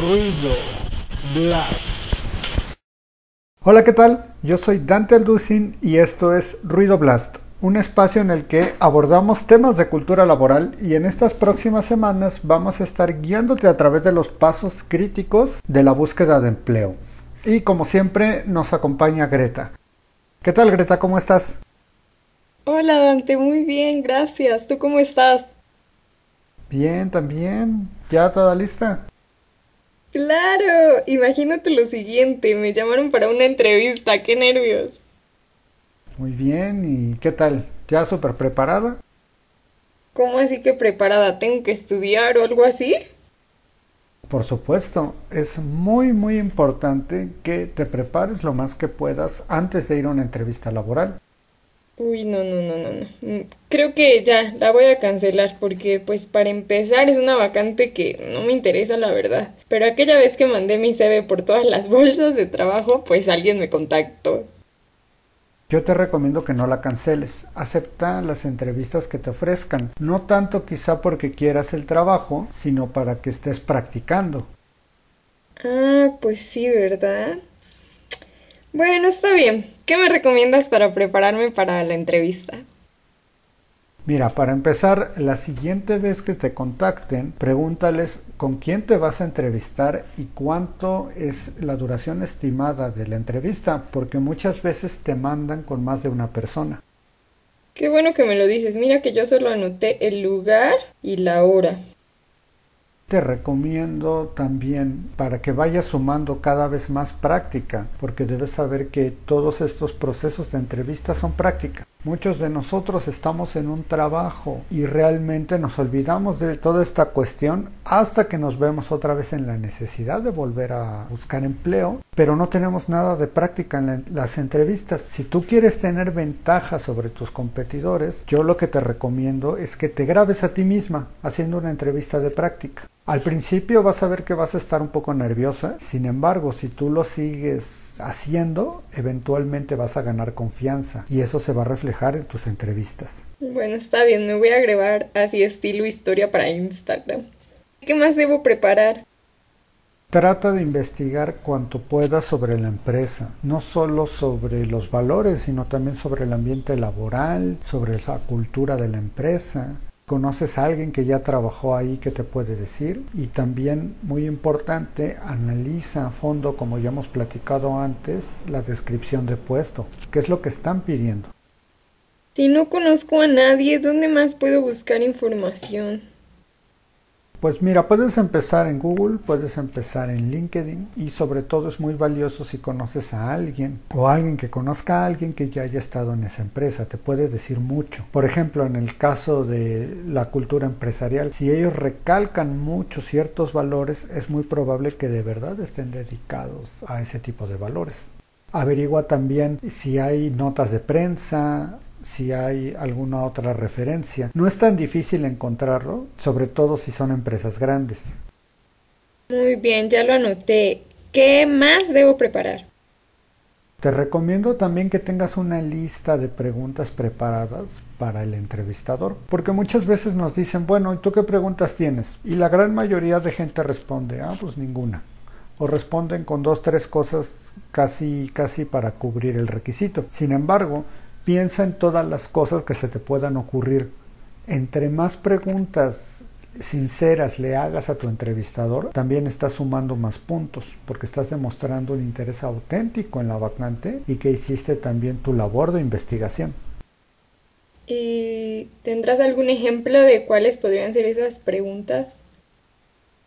Ruido Blast. Hola, ¿qué tal? Yo soy Dante Alducin y esto es Ruido Blast, un espacio en el que abordamos temas de cultura laboral y en estas próximas semanas vamos a estar guiándote a través de los pasos críticos de la búsqueda de empleo. Y como siempre nos acompaña Greta. ¿Qué tal Greta? ¿Cómo estás? Hola Dante, muy bien, gracias. ¿Tú cómo estás? Bien, también. ¿Ya toda lista? Claro, imagínate lo siguiente, me llamaron para una entrevista, qué nervios. Muy bien, ¿y qué tal? ¿Ya súper preparada? ¿Cómo así que preparada? ¿Tengo que estudiar o algo así? Por supuesto, es muy muy importante que te prepares lo más que puedas antes de ir a una entrevista laboral. Uy, no, no, no, no, no. Mm, Creo que ya la voy a cancelar porque, pues, para empezar es una vacante que no me interesa, la verdad. Pero aquella vez que mandé mi CV por todas las bolsas de trabajo, pues alguien me contactó. Yo te recomiendo que no la canceles. Acepta las entrevistas que te ofrezcan. No tanto quizá porque quieras el trabajo, sino para que estés practicando. Ah, pues sí, ¿verdad? Bueno, está bien. ¿Qué me recomiendas para prepararme para la entrevista? Mira, para empezar, la siguiente vez que te contacten, pregúntales con quién te vas a entrevistar y cuánto es la duración estimada de la entrevista, porque muchas veces te mandan con más de una persona. Qué bueno que me lo dices. Mira que yo solo anoté el lugar y la hora. Te recomiendo también para que vayas sumando cada vez más práctica, porque debes saber que todos estos procesos de entrevista son práctica. Muchos de nosotros estamos en un trabajo y realmente nos olvidamos de toda esta cuestión hasta que nos vemos otra vez en la necesidad de volver a buscar empleo, pero no tenemos nada de práctica en la- las entrevistas. Si tú quieres tener ventaja sobre tus competidores, yo lo que te recomiendo es que te grabes a ti misma haciendo una entrevista de práctica. Al principio vas a ver que vas a estar un poco nerviosa, sin embargo, si tú lo sigues haciendo, eventualmente vas a ganar confianza y eso se va a reflejar en tus entrevistas. Bueno, está bien, me voy a grabar así estilo historia para Instagram. ¿Qué más debo preparar? Trata de investigar cuanto puedas sobre la empresa, no solo sobre los valores, sino también sobre el ambiente laboral, sobre la cultura de la empresa. ¿Conoces a alguien que ya trabajó ahí que te puede decir? Y también, muy importante, analiza a fondo, como ya hemos platicado antes, la descripción de puesto. ¿Qué es lo que están pidiendo? Si no conozco a nadie, ¿dónde más puedo buscar información? Pues mira, puedes empezar en Google, puedes empezar en LinkedIn y sobre todo es muy valioso si conoces a alguien o alguien que conozca a alguien que ya haya estado en esa empresa, te puede decir mucho. Por ejemplo, en el caso de la cultura empresarial, si ellos recalcan mucho ciertos valores, es muy probable que de verdad estén dedicados a ese tipo de valores. Averigua también si hay notas de prensa, si hay alguna otra referencia. No es tan difícil encontrarlo, sobre todo si son empresas grandes. Muy bien, ya lo anoté. ¿Qué más debo preparar? Te recomiendo también que tengas una lista de preguntas preparadas para el entrevistador, porque muchas veces nos dicen, bueno, ¿y tú qué preguntas tienes? Y la gran mayoría de gente responde, ah, pues ninguna. O responden con dos, tres cosas casi, casi para cubrir el requisito. Sin embargo, piensa en todas las cosas que se te puedan ocurrir. Entre más preguntas sinceras le hagas a tu entrevistador, también estás sumando más puntos, porque estás demostrando un interés auténtico en la vacante y que hiciste también tu labor de investigación. ¿Y tendrás algún ejemplo de cuáles podrían ser esas preguntas?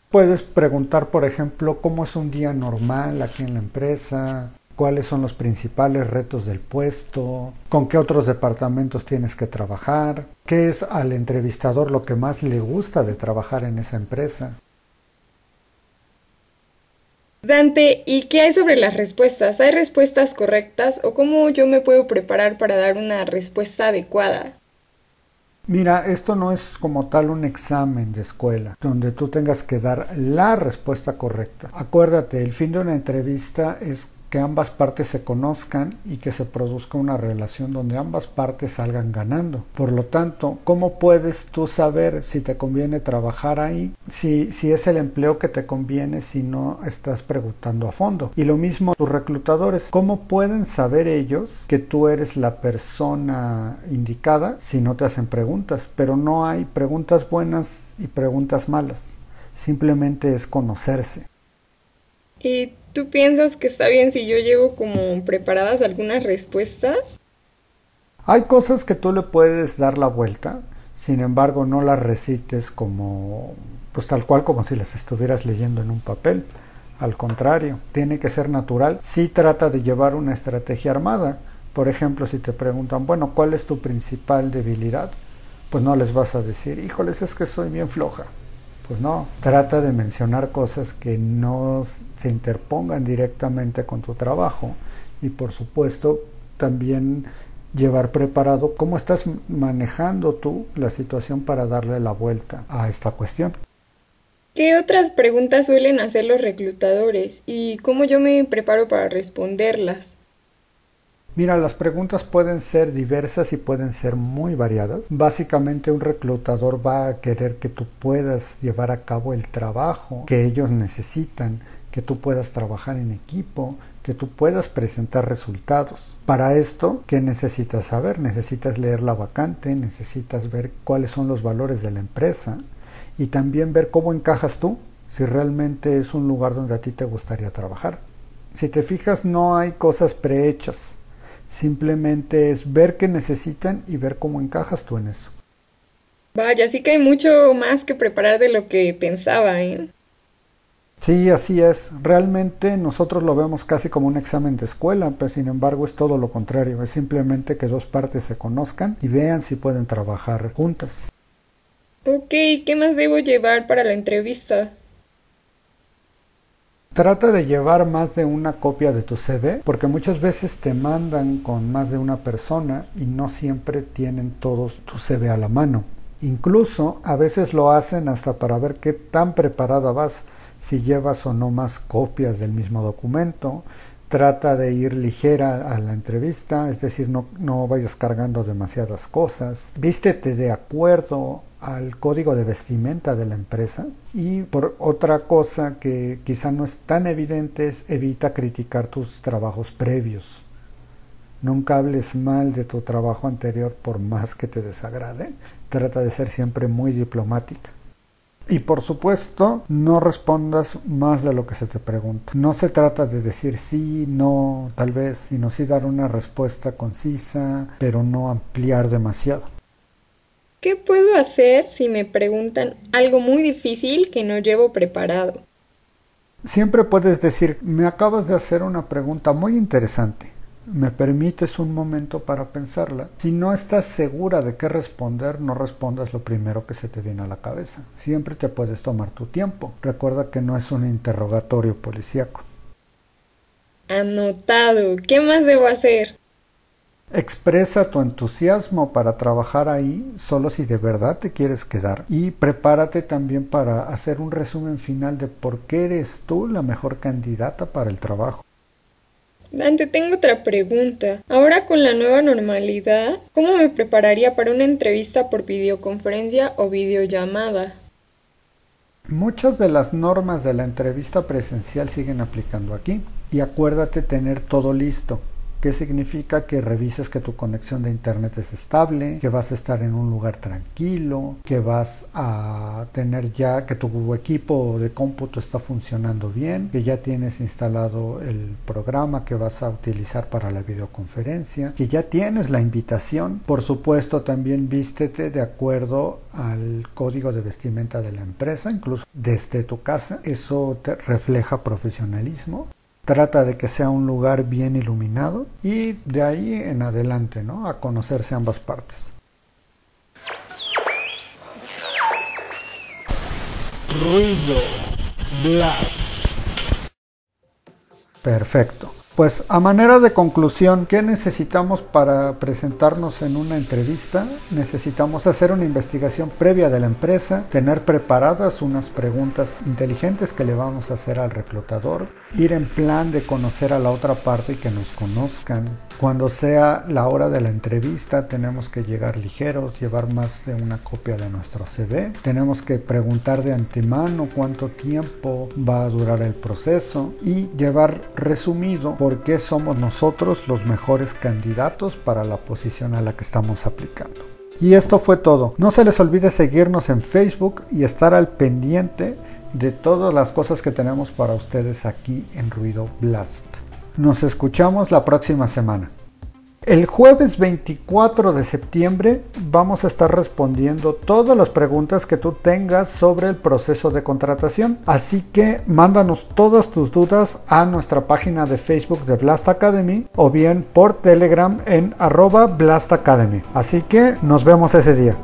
Puedes preguntar, por ejemplo, cómo es un día normal aquí en la empresa, cuáles son los principales retos del puesto, con qué otros departamentos tienes que trabajar, qué es al entrevistador lo que más le gusta de trabajar en esa empresa. Dante, ¿y qué hay sobre las respuestas? ¿Hay respuestas correctas o cómo yo me puedo preparar para dar una respuesta adecuada? Mira, esto no es como tal un examen de escuela donde tú tengas que dar la respuesta correcta. Acuérdate, el fin de una entrevista es que ambas partes se conozcan y que se produzca una relación donde ambas partes salgan ganando. Por lo tanto, ¿cómo puedes tú saber si te conviene trabajar ahí, si, si es el empleo que te conviene, si no estás preguntando a fondo? Y lo mismo tus reclutadores, ¿cómo pueden saber ellos que tú eres la persona indicada si no te hacen preguntas? Pero no hay preguntas buenas y preguntas malas, simplemente es conocerse. ¿Y tú piensas que está bien si yo llevo como preparadas algunas respuestas? Hay cosas que tú le puedes dar la vuelta, sin embargo no las recites como, pues tal cual como si las estuvieras leyendo en un papel. Al contrario, tiene que ser natural. Si trata de llevar una estrategia armada. Por ejemplo, si te preguntan, bueno, ¿cuál es tu principal debilidad? Pues no les vas a decir, híjoles, es que soy bien floja. Pues no, trata de mencionar cosas que no se interpongan directamente con tu trabajo y por supuesto también llevar preparado cómo estás manejando tú la situación para darle la vuelta a esta cuestión. ¿Qué otras preguntas suelen hacer los reclutadores y cómo yo me preparo para responderlas? Mira, las preguntas pueden ser diversas y pueden ser muy variadas. Básicamente un reclutador va a querer que tú puedas llevar a cabo el trabajo que ellos necesitan, que tú puedas trabajar en equipo, que tú puedas presentar resultados. Para esto, ¿qué necesitas saber? Necesitas leer la vacante, necesitas ver cuáles son los valores de la empresa y también ver cómo encajas tú, si realmente es un lugar donde a ti te gustaría trabajar. Si te fijas, no hay cosas prehechas. Simplemente es ver qué necesitan y ver cómo encajas tú en eso. Vaya, sí que hay mucho más que preparar de lo que pensaba, ¿eh? Sí, así es. Realmente nosotros lo vemos casi como un examen de escuela, pero sin embargo es todo lo contrario. Es simplemente que dos partes se conozcan y vean si pueden trabajar juntas. Ok, ¿qué más debo llevar para la entrevista? Trata de llevar más de una copia de tu CV, porque muchas veces te mandan con más de una persona y no siempre tienen todos tu CV a la mano. Incluso a veces lo hacen hasta para ver qué tan preparada vas, si llevas o no más copias del mismo documento. Trata de ir ligera a la entrevista, es decir, no, no vayas cargando demasiadas cosas. Vístete de acuerdo al código de vestimenta de la empresa y por otra cosa que quizá no es tan evidente es evita criticar tus trabajos previos. Nunca hables mal de tu trabajo anterior por más que te desagrade. Trata de ser siempre muy diplomática. Y por supuesto, no respondas más de lo que se te pregunta. No se trata de decir sí, no, tal vez, sino sí dar una respuesta concisa, pero no ampliar demasiado. ¿Qué puedo hacer si me preguntan algo muy difícil que no llevo preparado? Siempre puedes decir, me acabas de hacer una pregunta muy interesante. ¿Me permites un momento para pensarla? Si no estás segura de qué responder, no respondas lo primero que se te viene a la cabeza. Siempre te puedes tomar tu tiempo. Recuerda que no es un interrogatorio policíaco. Anotado. ¿Qué más debo hacer? Expresa tu entusiasmo para trabajar ahí solo si de verdad te quieres quedar y prepárate también para hacer un resumen final de por qué eres tú la mejor candidata para el trabajo. Dante, tengo otra pregunta. Ahora con la nueva normalidad, ¿cómo me prepararía para una entrevista por videoconferencia o videollamada? Muchas de las normas de la entrevista presencial siguen aplicando aquí y acuérdate tener todo listo ¿Qué significa que revises que tu conexión de internet es estable, que vas a estar en un lugar tranquilo, que vas a tener ya que tu equipo de cómputo está funcionando bien, que ya tienes instalado el programa que vas a utilizar para la videoconferencia, que ya tienes la invitación. Por supuesto, también vístete de acuerdo al código de vestimenta de la empresa, incluso desde tu casa. Eso te refleja profesionalismo. Trata de que sea un lugar bien iluminado y de ahí en adelante, ¿no? A conocerse ambas partes. Ruido. Black. Perfecto. Pues a manera de conclusión, ¿qué necesitamos para presentarnos en una entrevista? Necesitamos hacer una investigación previa de la empresa, tener preparadas unas preguntas inteligentes que le vamos a hacer al reclutador, ir en plan de conocer a la otra parte y que nos conozcan. Cuando sea la hora de la entrevista tenemos que llegar ligeros, llevar más de una copia de nuestro CV. Tenemos que preguntar de antemano cuánto tiempo va a durar el proceso y llevar resumido por qué somos nosotros los mejores candidatos para la posición a la que estamos aplicando. Y esto fue todo. No se les olvide seguirnos en Facebook y estar al pendiente de todas las cosas que tenemos para ustedes aquí en Ruido Blast. Nos escuchamos la próxima semana. El jueves 24 de septiembre vamos a estar respondiendo todas las preguntas que tú tengas sobre el proceso de contratación. Así que mándanos todas tus dudas a nuestra página de Facebook de Blast Academy o bien por Telegram en arroba Blast Academy. Así que nos vemos ese día.